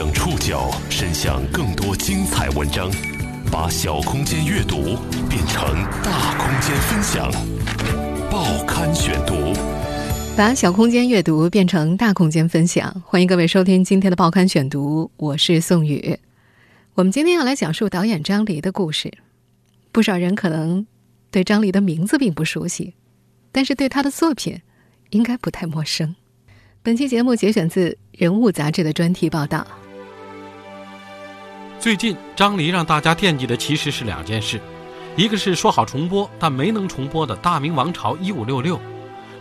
将触角伸向更多精彩文章，把小空间阅读变成大空间分享。报刊选读，把小空间阅读变成大空间分享。欢迎各位收听今天的报刊选读，我是宋宇。我们今天要来讲述导演张黎的故事。不少人可能对张黎的名字并不熟悉，但是对他的作品应该不太陌生。本期节目节选自《人物》杂志的专题报道。最近，张黎让大家惦记的其实是两件事，一个是说好重播但没能重播的《大明王朝一五六六》，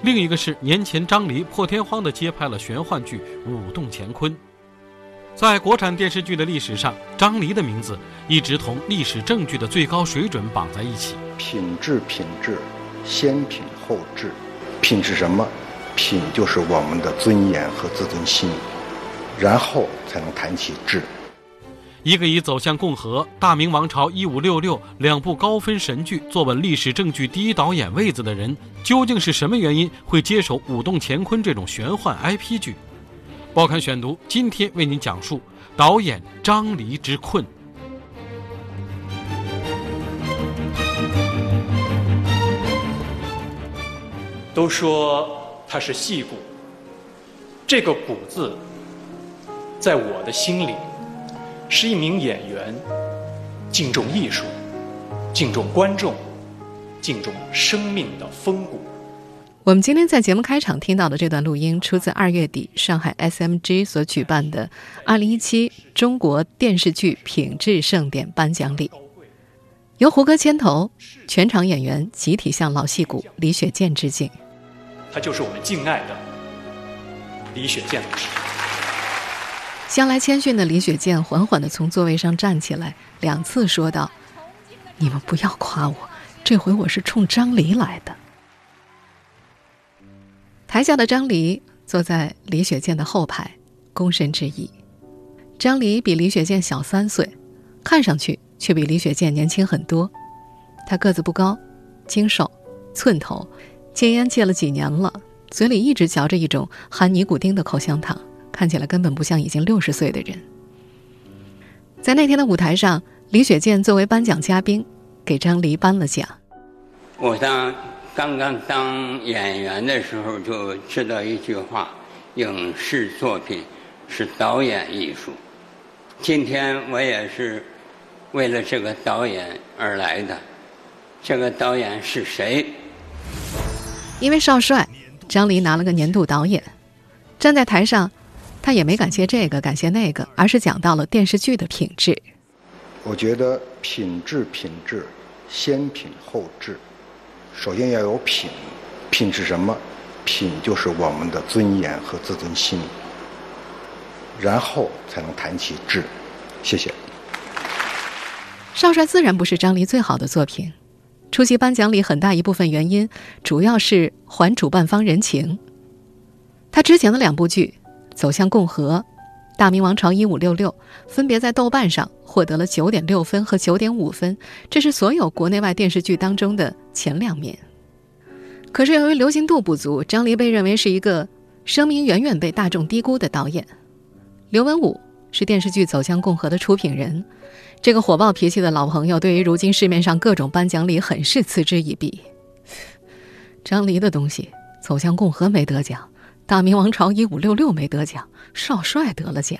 另一个是年前张黎破天荒地接拍了玄幻剧《舞动乾坤》。在国产电视剧的历史上，张黎的名字一直同历史正剧的最高水准绑在一起。品质，品质，先品后质。品是什么？品就是我们的尊严和自尊心，然后才能谈起质。一个以《走向共和》《大明王朝一五六六》两部高分神剧坐稳历史正剧第一导演位子的人，究竟是什么原因会接手《舞动乾坤》这种玄幻 IP 剧？报刊选读今天为您讲述导演张黎之困。都说。他是戏骨，这个“骨”字，在我的心里，是一名演员敬重艺术、敬重观众、敬重生命的风骨。我们今天在节目开场听到的这段录音，出自二月底上海 SMG 所举办的二零一七中国电视剧品质盛典颁奖礼，由胡歌牵头，全场演员集体向老戏骨李雪健致敬。他就是我们敬爱的李雪健老师。向来谦逊的李雪健缓缓地从座位上站起来，两次说道：“你们不要夸我，这回我是冲张黎来的。”台下的张黎坐在李雪健的后排，躬身致意。张黎比李雪健小三岁，看上去却比李雪健年轻很多。他个子不高，精瘦，寸头。戒烟戒了几年了，嘴里一直嚼着一种含尼古丁的口香糖，看起来根本不像已经六十岁的人。在那天的舞台上，李雪健作为颁奖嘉宾，给张黎颁了奖。我当刚刚当演员的时候就知道一句话：影视作品是导演艺术。今天我也是为了这个导演而来的。这个导演是谁？因为少帅，张黎拿了个年度导演。站在台上，他也没感谢这个，感谢那个，而是讲到了电视剧的品质。我觉得品质，品质，先品后质。首先要有品，品是什么？品就是我们的尊严和自尊心，然后才能谈起质。谢谢。少帅自然不是张黎最好的作品。出席颁奖礼很大一部分原因，主要是还主办方人情。他之前的两部剧《走向共和》《大明王朝一五六六》分别在豆瓣上获得了九点六分和九点五分，这是所有国内外电视剧当中的前两名。可是由于流行度不足，张黎被认为是一个声名远远被大众低估的导演。刘文武是电视剧《走向共和》的出品人。这个火爆脾气的老朋友，对于如今市面上各种颁奖礼，很是嗤之以鼻。张黎的东西，《走向共和》没得奖，《大明王朝一五六六》没得奖，少帅得了奖。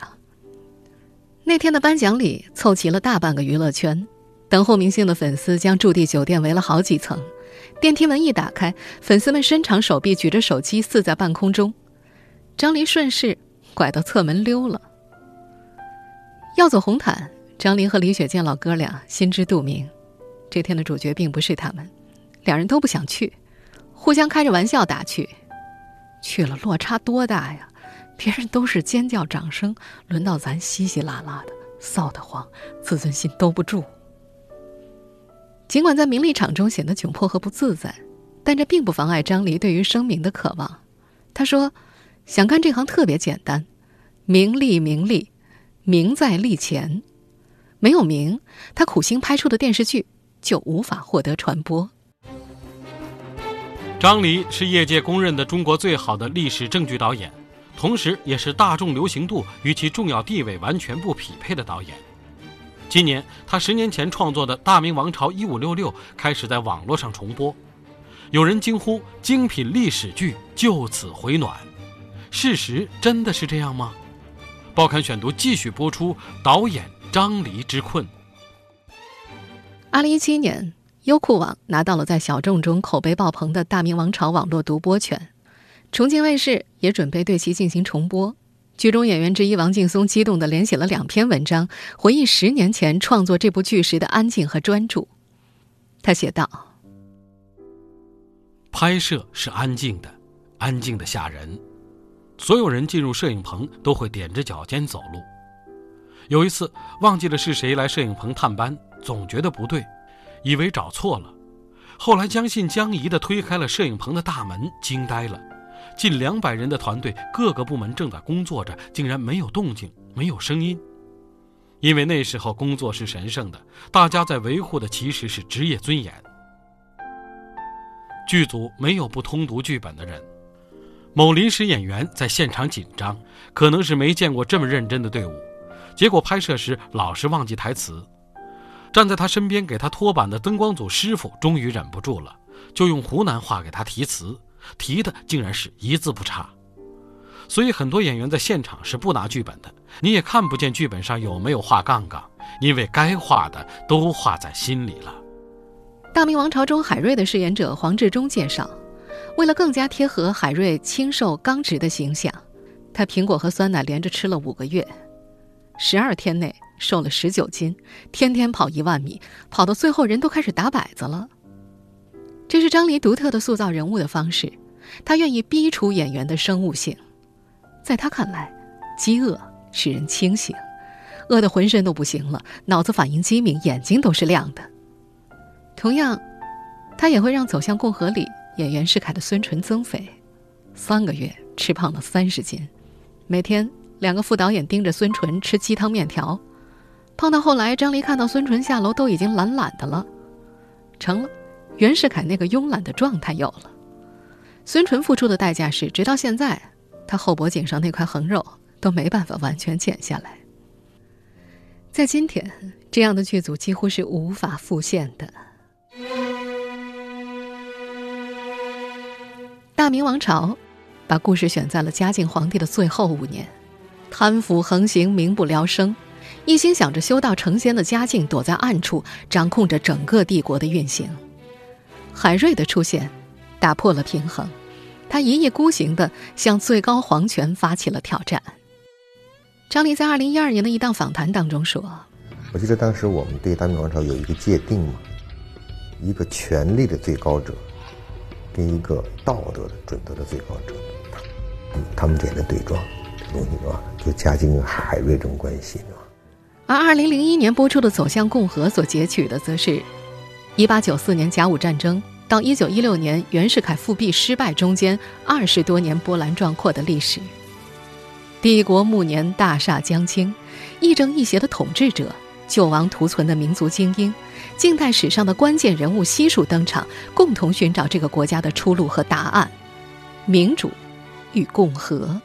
那天的颁奖礼凑齐了大半个娱乐圈，等候明星的粉丝将驻地酒店围了好几层。电梯门一打开，粉丝们伸长手臂，举着手机四在半空中。张黎顺势拐到侧门溜了。要走红毯。张黎和李雪健老哥俩心知肚明，这天的主角并不是他们，两人都不想去，互相开着玩笑打趣。去了落差多大呀！别人都是尖叫掌声，轮到咱稀稀拉拉的，臊得慌，自尊心兜不住。尽管在名利场中显得窘迫和不自在，但这并不妨碍张黎对于声名的渴望。他说：“想干这行特别简单，名利名利，名在利前。”没有名，他苦心拍出的电视剧就无法获得传播。张黎是业界公认的中国最好的历史正剧导演，同时也是大众流行度与其重要地位完全不匹配的导演。今年，他十年前创作的《大明王朝一五六六》开始在网络上重播，有人惊呼：“精品历史剧就此回暖。”事实真的是这样吗？报刊选读继续播出导演张黎之困。二零一七年，优酷网拿到了在小众中口碑爆棚的《大明王朝》网络独播权，重庆卫视也准备对其进行重播。剧中演员之一王劲松激动地连写了两篇文章，回忆十年前创作这部剧时的安静和专注。他写道：“拍摄是安静的，安静的吓人。所有人进入摄影棚都会踮着脚尖走路。有一次忘记了是谁来摄影棚探班。”总觉得不对，以为找错了。后来将信将疑地推开了摄影棚的大门，惊呆了。近两百人的团队，各个部门正在工作着，竟然没有动静，没有声音。因为那时候工作是神圣的，大家在维护的其实是职业尊严。剧组没有不通读剧本的人。某临时演员在现场紧张，可能是没见过这么认真的队伍，结果拍摄时老是忘记台词。站在他身边给他托板的灯光组师傅终于忍不住了，就用湖南话给他提词，提的竟然是一字不差。所以很多演员在现场是不拿剧本的，你也看不见剧本上有没有画杠杠，因为该画的都画在心里了。《大明王朝》中海瑞的饰演者黄志忠介绍，为了更加贴合海瑞清瘦刚直的形象，他苹果和酸奶连着吃了五个月，十二天内。瘦了十九斤，天天跑一万米，跑到最后人都开始打摆子了。这是张黎独特的塑造人物的方式，他愿意逼出演员的生物性。在他看来，饥饿使人清醒，饿得浑身都不行了，脑子反应机敏，眼睛都是亮的。同样，他也会让走向共和里演袁世凯的孙淳增肥，三个月吃胖了三十斤，每天两个副导演盯着孙淳吃鸡汤面条。胖到后来，张黎看到孙淳下楼都已经懒懒的了，成了袁世凯那个慵懒的状态有了。孙淳付出的代价是，直到现在，他后脖颈上那块横肉都没办法完全减下来。在今天，这样的剧组几乎是无法复现的。大明王朝把故事选在了嘉靖皇帝的最后五年，贪腐横行，民不聊生。一心想着修道成仙的嘉靖躲在暗处，掌控着整个帝国的运行。海瑞的出现，打破了平衡，他一意孤行地向最高皇权发起了挑战。张黎在二零一二年的一档访谈当中说：“我记得当时我们对大明王朝有一个界定嘛，一个权力的最高者，跟一个道德的准则的最高者，他们之间的对撞，东西是吧？就嘉靖跟海瑞这种关系，是吧？”而二零零一年播出的《走向共和》所截取的，则是一八九四年甲午战争到一九一六年袁世凯复辟失败中间二十多年波澜壮阔的历史。帝国暮年，大厦将倾，亦正亦邪的统治者，救亡图存的民族精英，近代史上的关键人物悉数登场，共同寻找这个国家的出路和答案：民主与共和。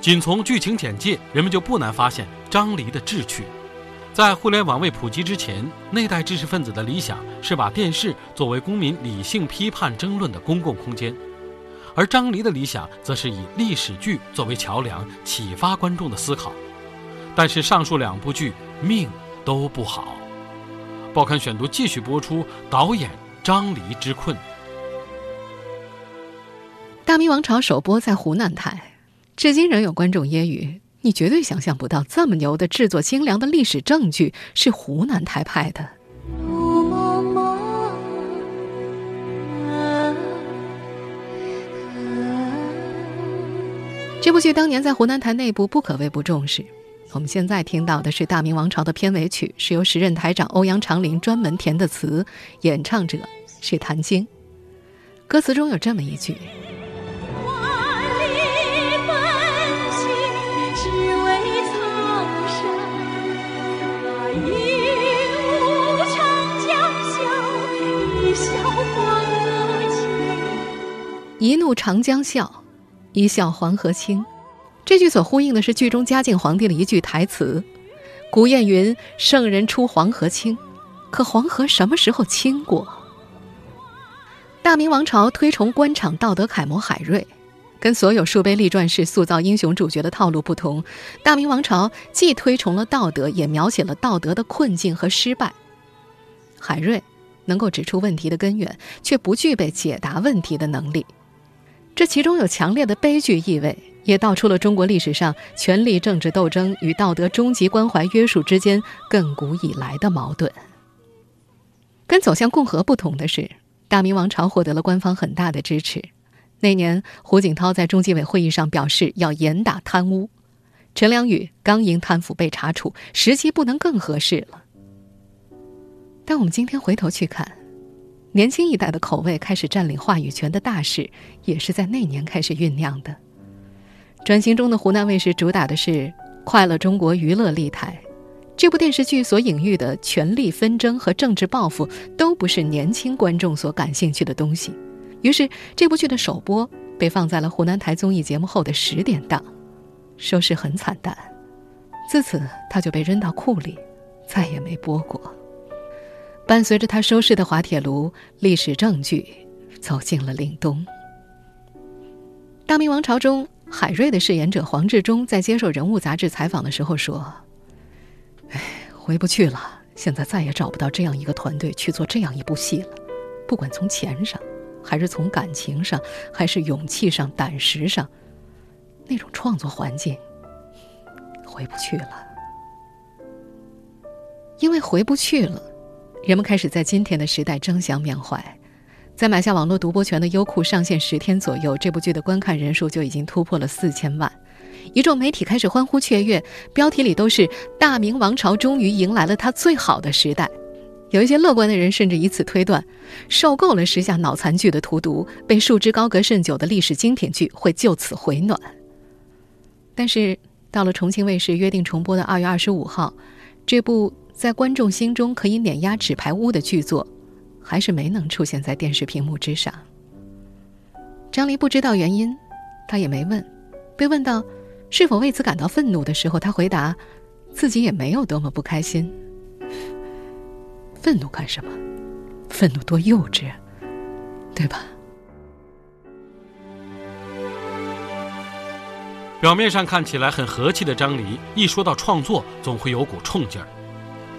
仅从剧情简介，人们就不难发现张黎的志趣。在互联网未普及之前，那代知识分子的理想是把电视作为公民理性批判争论的公共空间，而张黎的理想则是以历史剧作为桥梁，启发观众的思考。但是上述两部剧命都不好。报刊选读继续播出导演张黎之困。《大明王朝》首播在湖南台。至今仍有观众揶揄：“你绝对想象不到，这么牛的制作精良的历史证据是湖南台拍的。”这部剧当年在湖南台内部不可谓不重视。我们现在听到的是《大明王朝》的片尾曲，是由时任台长欧阳长林专门填的词，演唱者是谭晶。歌词中有这么一句。一怒长江笑，一笑黄河清。这句所呼应的是剧中嘉靖皇帝的一句台词：“古谚云，圣人出黄河清。”可黄河什么时候清过？大明王朝推崇官场道德楷模海瑞，跟所有树碑立传式塑造英雄主角的套路不同。大明王朝既推崇了道德，也描写了道德的困境和失败。海瑞能够指出问题的根源，却不具备解答问题的能力。这其中有强烈的悲剧意味，也道出了中国历史上权力政治斗争与道德终极关怀约束之间亘古以来的矛盾。跟走向共和不同的是，大明王朝获得了官方很大的支持。那年，胡锦涛在中纪委会议上表示要严打贪污，陈良宇刚因贪腐被查处，时机不能更合适了。但我们今天回头去看，年轻一代的口味开始占领话语权的大势，也是在那年开始酝酿的。转型中的湖南卫视主打的是快乐中国娱乐立台。这部电视剧所隐喻的权力纷争和政治报复，都不是年轻观众所感兴趣的东西。于是，这部剧的首播被放在了湖南台综艺节目后的十点档，收视很惨淡。自此，它就被扔到库里，再也没播过。伴随着他收视的滑铁卢历史证据，走进了凛冬。《大明王朝》中，海瑞的饰演者黄志忠在接受《人物》杂志采访的时候说。哎，回不去了。现在再也找不到这样一个团队去做这样一部戏了。不管从钱上，还是从感情上，还是勇气上、胆识上，那种创作环境，回不去了。因为回不去了，人们开始在今天的时代争相缅怀。在买下网络独播权的优酷上线十天左右，这部剧的观看人数就已经突破了四千万。一众媒体开始欢呼雀跃，标题里都是“大明王朝终于迎来了它最好的时代”。有一些乐观的人甚至以此推断，受够了时下脑残剧的荼毒，被束之高阁甚久的历史精品剧会就此回暖。但是到了重庆卫视约定重播的二月二十五号，这部在观众心中可以碾压《纸牌屋》的剧作，还是没能出现在电视屏幕之上。张黎不知道原因，他也没问。被问到。是否为此感到愤怒的时候，他回答：“自己也没有多么不开心。愤怒干什么？愤怒多幼稚，对吧？”表面上看起来很和气的张黎，一说到创作，总会有股冲劲儿。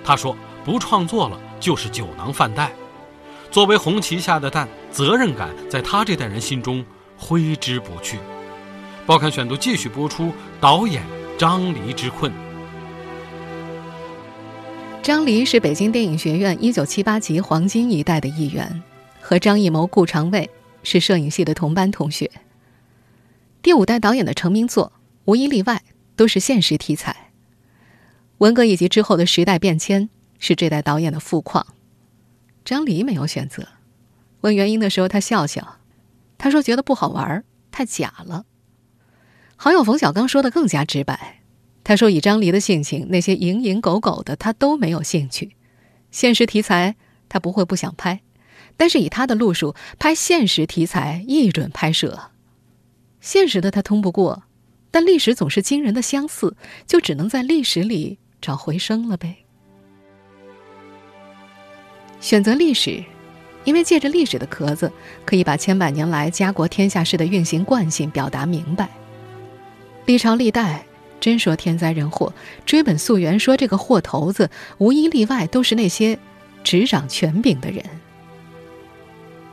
他说：“不创作了，就是酒囊饭袋。作为红旗下的蛋，责任感在他这代人心中挥之不去。”报刊选读继续播出。导演张黎之困。张黎是北京电影学院一九七八级黄金一代的一员，和张艺谋、顾长卫是摄影系的同班同学。第五代导演的成名作无一例外都是现实题材。文革以及之后的时代变迁是这代导演的富矿。张黎没有选择。问原因的时候，他笑笑，他说：“觉得不好玩，太假了。”好友冯小刚说的更加直白，他说：“以张黎的性情，那些蝇营狗苟的他都没有兴趣。现实题材他不会不想拍，但是以他的路数拍现实题材一准拍摄。现实的他通不过，但历史总是惊人的相似，就只能在历史里找回声了呗。选择历史，因为借着历史的壳子，可以把千百年来家国天下事的运行惯性表达明白。”历朝历代，真说天灾人祸，追本溯源，说这个祸头子，无一例外都是那些执掌权柄的人。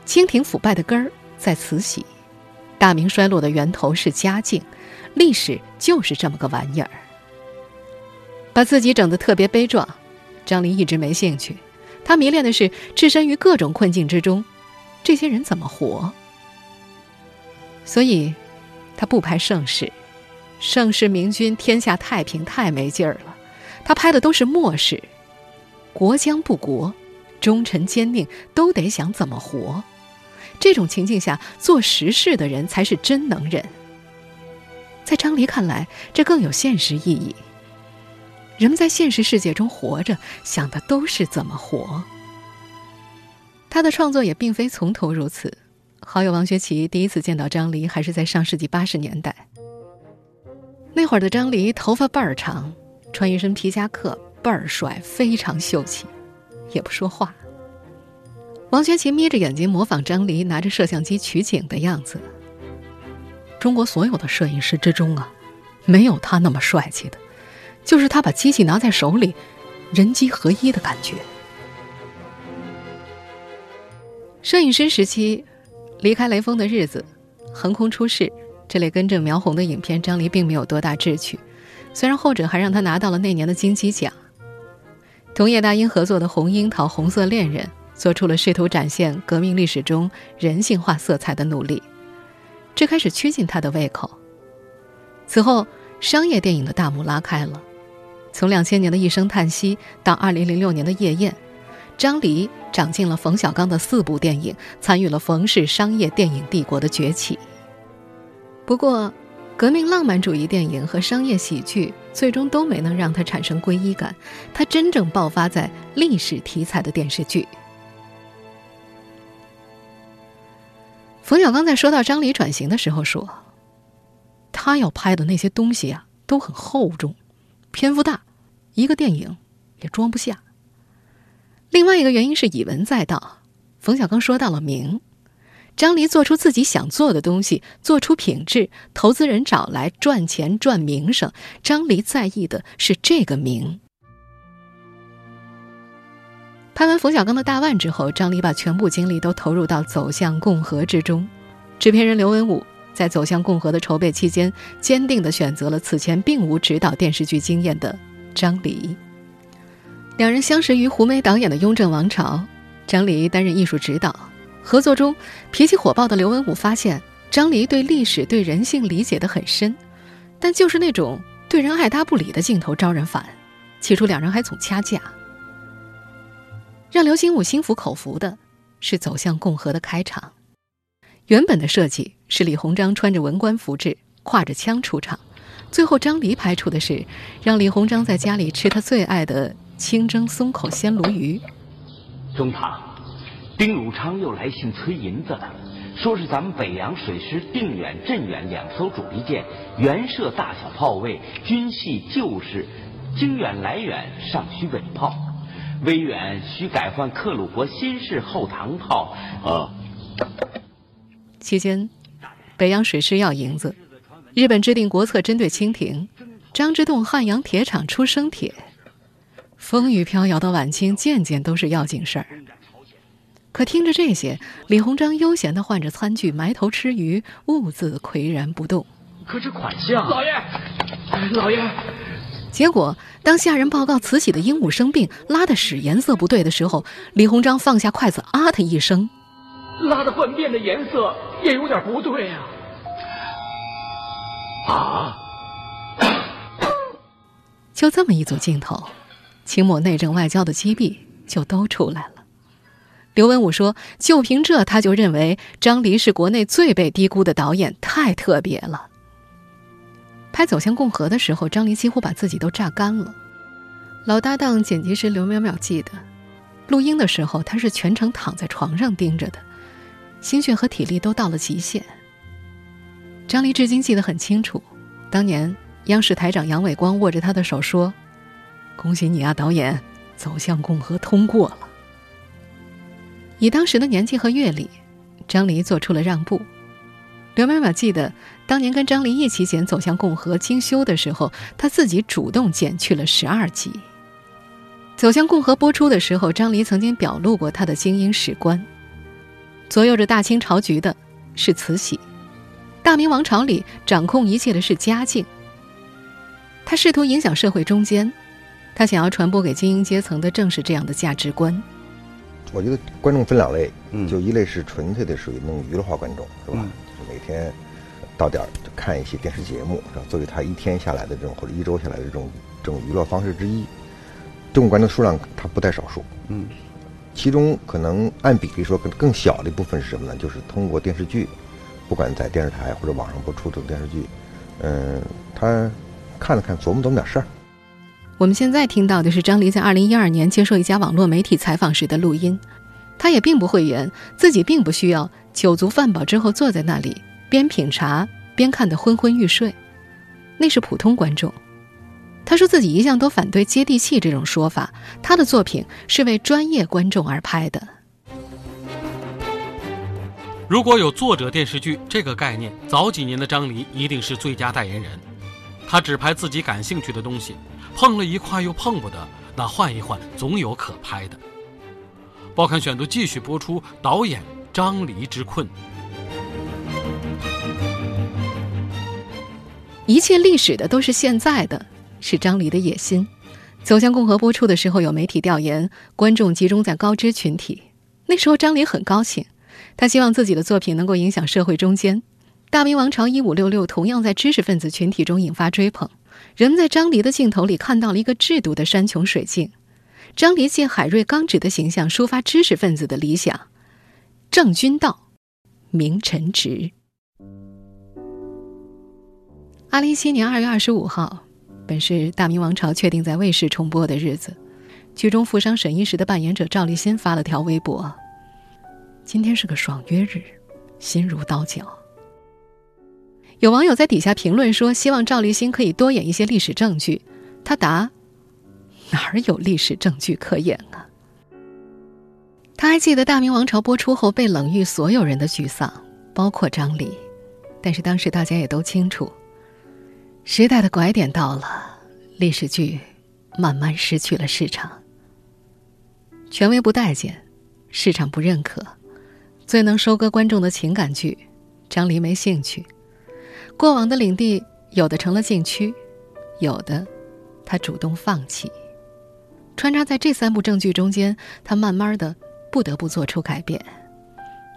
清廷腐败的根儿在慈禧，大明衰落的源头是嘉靖，历史就是这么个玩意儿。把自己整得特别悲壮，张黎一直没兴趣，他迷恋的是置身于各种困境之中，这些人怎么活。所以，他不拍盛世。盛世明君，天下太平，太没劲儿了。他拍的都是末世，国将不国，忠臣奸佞都得想怎么活。这种情境下，做实事的人才是真能人。在张黎看来，这更有现实意义。人们在现实世界中活着，想的都是怎么活。他的创作也并非从头如此。好友王学圻第一次见到张黎还是在上世纪八十年代。那会儿的张黎头发倍儿长，穿一身皮夹克，倍儿帅，非常秀气，也不说话。王学圻眯着眼睛模仿张黎拿着摄像机取景的样子。中国所有的摄影师之中啊，没有他那么帅气的，就是他把机器拿在手里，人机合一的感觉。摄影师时期，离开雷锋的日子，横空出世这类根正苗红的影片，张黎并没有多大志趣。虽然后者还让他拿到了那年的金鸡奖。同叶大鹰合作的《红樱桃》《红色恋人》，做出了试图展现革命历史中人性化色彩的努力。这开始趋近他的胃口。此后，商业电影的大幕拉开了。从两千年的一声叹息到二零零六年的夜宴，张黎长进了冯小刚的四部电影，参与了冯氏商业电影帝国的崛起。不过，革命浪漫主义电影和商业喜剧最终都没能让他产生归依感。他真正爆发在历史题材的电视剧。冯小刚在说到张黎转型的时候说：“他要拍的那些东西啊，都很厚重，篇幅大，一个电影也装不下。”另外一个原因是以文载道，冯小刚说到了名，张黎做出自己想做的东西，做出品质，投资人找来赚钱赚名声，张黎在意的是这个名。拍完冯小刚的大腕之后，张黎把全部精力都投入到《走向共和》之中。制片人刘文武在《走向共和》的筹备期间，坚定地选择了此前并无指导电视剧经验的张黎。两人相识于胡梅导演的《雍正王朝》，张黎担任艺术指导。合作中，脾气火爆的刘文武发现张黎对历史、对人性理解得很深，但就是那种对人爱答不理的镜头招人烦。起初，两人还总掐架。让刘心武心服口服的是走向共和的开场。原本的设计是李鸿章穿着文官服制，挎着枪出场。最后张黎拍出的是让李鸿章在家里吃他最爱的清蒸松口鲜鲈鱼。中堂，丁汝昌又来信催银子了，说是咱们北洋水师定远、镇远两艘主力舰，原设大小炮位，均系旧式，经远来远尚需尾炮。威远需改换克虏伯新式后膛炮。啊！期间，北洋水师要银子，日本制定国策针对清廷。张之洞汉阳铁厂出生铁，风雨飘摇的晚清，件件都是要紧事儿。可听着这些，李鸿章悠闲地换着餐具，埋头吃鱼，兀自岿然不动。可是款项，老爷，老爷。结果，当下人报告慈禧的鹦鹉生病，拉的屎颜色不对的时候，李鸿章放下筷子，啊的一声，拉的粪便的颜色也有点不对啊！啊！就这么一组镜头，清末内政外交的机弊就都出来了。刘文武说：“就凭这，他就认为张黎是国内最被低估的导演，太特别了。”拍《走向共和》的时候，张黎几乎把自己都榨干了。老搭档剪辑师刘淼淼记得，录音的时候他是全程躺在床上盯着的，心血和体力都到了极限。张黎至今记得很清楚，当年央视台长杨伟光握着他的手说：“恭喜你啊，导演，《走向共和》通过了。”以当时的年纪和阅历，张黎做出了让步。刘淼淼记得，当年跟张黎一起剪《走向共和》精修的时候，他自己主动剪去了十二集。《走向共和》播出的时候，张黎曾经表露过他的精英史观：左右着大清朝局的是慈禧，大明王朝里掌控一切的是嘉靖。他试图影响社会中间，他想要传播给精英阶层的正是这样的价值观。我觉得观众分两类，就一类是纯粹的属于那种娱乐化观众，是吧？就每天到点儿就看一些电视节目，是吧？作为他一天下来的这种或者一周下来的这种这种娱乐方式之一，这种观众数量它不在少数。嗯，其中可能按比例说更更小的一部分是什么呢？就是通过电视剧，不管在电视台或者网上播出的电视剧，嗯，他看了看，琢磨琢磨点事儿。我们现在听到的是张黎在二零一二年接受一家网络媒体采访时的录音。他也并不讳言自己并不需要酒足饭饱之后坐在那里边品茶边看得昏昏欲睡，那是普通观众。他说自己一向都反对“接地气”这种说法，他的作品是为专业观众而拍的。如果有作者电视剧这个概念，早几年的张黎一定是最佳代言人。他只拍自己感兴趣的东西，碰了一块又碰不得，那换一换总有可拍的。报刊选读继续播出，导演张黎之困。一切历史的都是现在的，是张黎的野心。走向共和播出的时候，有媒体调研，观众集中在高知群体。那时候张黎很高兴，他希望自己的作品能够影响社会中间。《大明王朝一五六六》同样在知识分子群体中引发追捧，人们在张黎的镜头里看到了一个制度的山穷水尽。张黎借海瑞刚直的形象抒发知识分子的理想：正君道，明臣直。二零一七年二月二十五号，本是《大明王朝》确定在卫视重播的日子，剧中富商沈一石的扮演者赵立新发了条微博：“今天是个爽约日，心如刀绞。”有网友在底下评论说：“希望赵立新可以多演一些历史证据。”他答：“哪儿有历史证据可演啊？”他还记得《大明王朝》播出后被冷遇，所有人的沮丧，包括张黎。但是当时大家也都清楚，时代的拐点到了，历史剧慢慢失去了市场。权威不待见，市场不认可，最能收割观众的情感剧，张黎没兴趣。过往的领地，有的成了禁区，有的，他主动放弃。穿插在这三部正剧中间，他慢慢的不得不做出改变。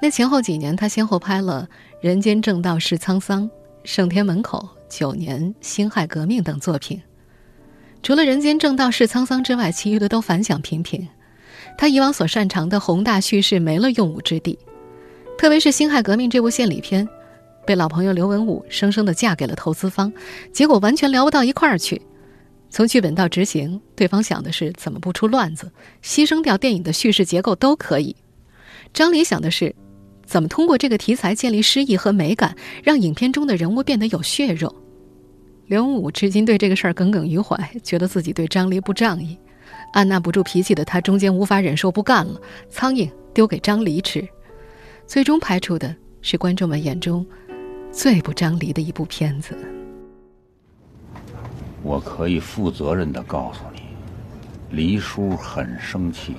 那前后几年，他先后拍了《人间正道是沧桑》《圣天门口》《九年》《辛亥革命》等作品。除了《人间正道是沧桑》之外，其余的都反响平平。他以往所擅长的宏大叙事没了用武之地，特别是《辛亥革命》这部献礼片。被老朋友刘文武生生的嫁给了投资方，结果完全聊不到一块儿去。从剧本到执行，对方想的是怎么不出乱子，牺牲掉电影的叙事结构都可以。张黎想的是，怎么通过这个题材建立诗意和美感，让影片中的人物变得有血肉。刘文武至今对这个事儿耿耿于怀，觉得自己对张黎不仗义。按捺不住脾气的他，中间无法忍受不干了，苍蝇丢给张黎吃。最终拍出的是观众们眼中。最不张黎的一部片子。我可以负责任的告诉你，黎叔很生气，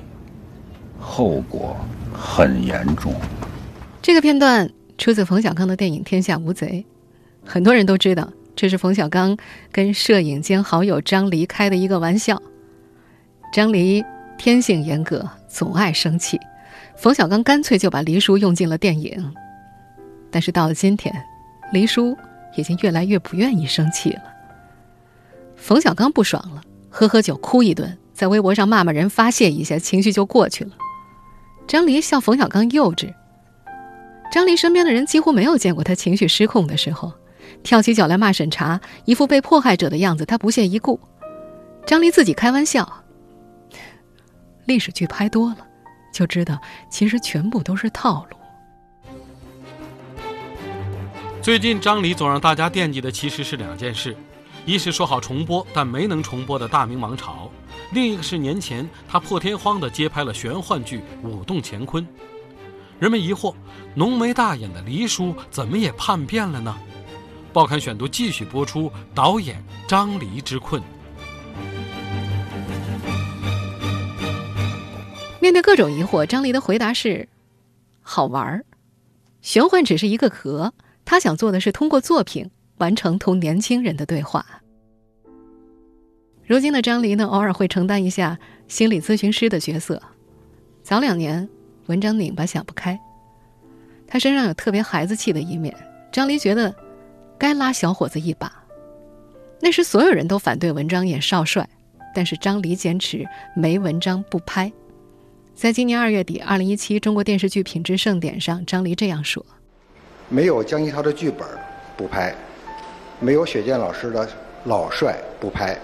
后果很严重。这个片段出自冯小刚的电影《天下无贼》，很多人都知道这是冯小刚跟摄影兼好友张黎开的一个玩笑。张黎天性严格，总爱生气，冯小刚干脆就把黎叔用进了电影。但是到了今天。黎叔已经越来越不愿意生气了。冯小刚不爽了，喝喝酒，哭一顿，在微博上骂骂人，发泄一下，情绪就过去了。张黎笑冯小刚幼稚。张黎身边的人几乎没有见过他情绪失控的时候，跳起脚来骂审查，一副被迫害者的样子，他不屑一顾。张黎自己开玩笑：“历史剧拍多了，就知道其实全部都是套路。”最近张黎总让大家惦记的其实是两件事，一是说好重播但没能重播的《大明王朝》，另一个是年前他破天荒的接拍了玄幻剧《舞动乾坤》。人们疑惑，浓眉大眼的黎叔怎么也叛变了呢？报刊选读继续播出，导演张黎之困。面对各种疑惑，张黎的回答是：好玩儿，玄幻只是一个壳。他想做的是通过作品完成同年轻人的对话。如今的张黎呢，偶尔会承担一下心理咨询师的角色。早两年，文章拧巴想不开，他身上有特别孩子气的一面。张黎觉得该拉小伙子一把。那时所有人都反对文章演少帅，但是张黎坚持没文章不拍。在今年二月底，二零一七中国电视剧品质盛典上，张黎这样说。没有江一涛的剧本不拍，没有雪健老师的老帅不拍，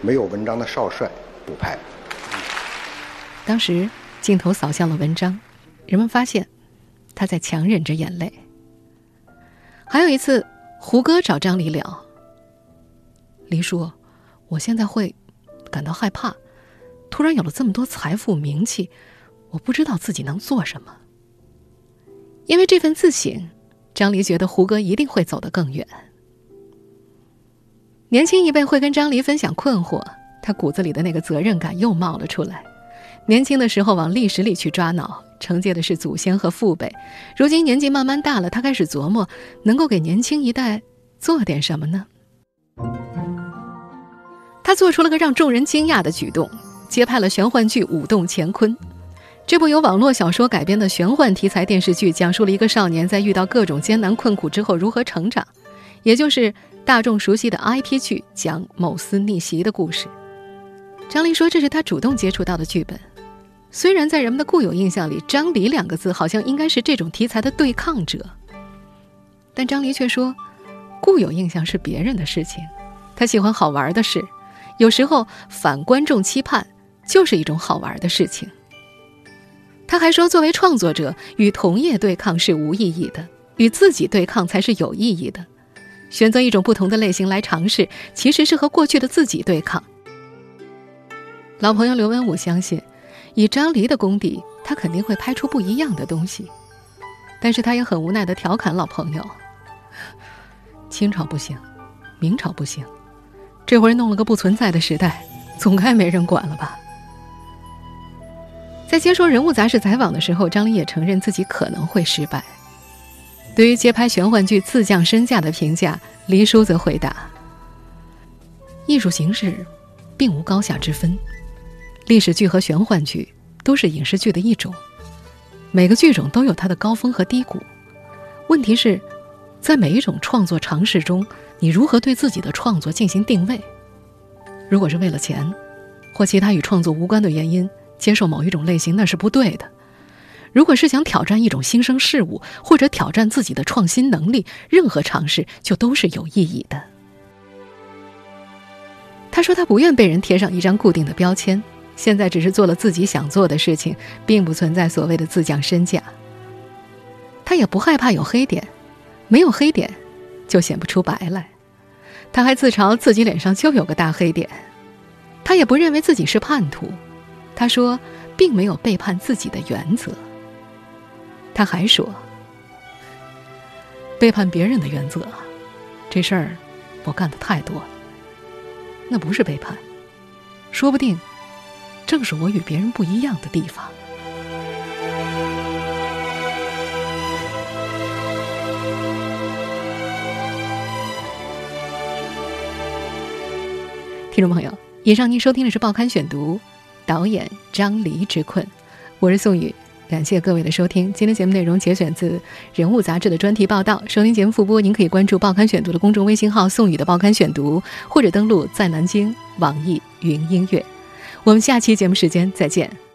没有文章的少帅不拍。当时镜头扫向了文章，人们发现他在强忍着眼泪。还有一次，胡歌找张黎聊，黎叔，我现在会感到害怕，突然有了这么多财富名气，我不知道自己能做什么。因为这份自省，张黎觉得胡歌一定会走得更远。年轻一辈会跟张黎分享困惑，他骨子里的那个责任感又冒了出来。年轻的时候往历史里去抓挠，承接的是祖先和父辈。如今年纪慢慢大了，他开始琢磨，能够给年轻一代做点什么呢？他做出了个让众人惊讶的举动，接拍了玄幻剧《舞动乾坤》。这部由网络小说改编的玄幻题材电视剧，讲述了一个少年在遇到各种艰难困苦之后如何成长，也就是大众熟悉的 IP 剧讲某司逆袭的故事。张黎说：“这是他主动接触到的剧本。虽然在人们的固有印象里，‘张黎’两个字好像应该是这种题材的对抗者，但张黎却说，固有印象是别人的事情，他喜欢好玩的事，有时候反观众期盼就是一种好玩的事情。”他还说，作为创作者，与同业对抗是无意义的，与自己对抗才是有意义的。选择一种不同的类型来尝试，其实是和过去的自己对抗。老朋友刘文武相信，以张黎的功底，他肯定会拍出不一样的东西。但是他也很无奈的调侃老朋友：“清朝不行，明朝不行，这回弄了个不存在的时代，总该没人管了吧？”在接受《人物》杂志采访的时候，张黎也承认自己可能会失败。对于接拍玄幻剧自降身价的评价，黎叔则回答：“艺术形式并无高下之分，历史剧和玄幻剧都是影视剧的一种，每个剧种都有它的高峰和低谷。问题是，在每一种创作尝试中，你如何对自己的创作进行定位？如果是为了钱，或其他与创作无关的原因。”接受某一种类型那是不对的。如果是想挑战一种新生事物，或者挑战自己的创新能力，任何尝试就都是有意义的。他说他不愿被人贴上一张固定的标签，现在只是做了自己想做的事情，并不存在所谓的自降身价。他也不害怕有黑点，没有黑点就显不出白来。他还自嘲自己脸上就有个大黑点。他也不认为自己是叛徒。他说，并没有背叛自己的原则。他还说，背叛别人的原则，这事儿我干的太多了。那不是背叛，说不定正是我与别人不一样的地方。听众朋友，以上您收听的是《报刊选读》。导演张黎之困，我是宋宇，感谢各位的收听。今天节目内容节选自《人物》杂志的专题报道。收听节目复播，您可以关注《报刊选读》的公众微信号“宋宇的报刊选读”，或者登录在南京网易云音乐。我们下期节目时间再见。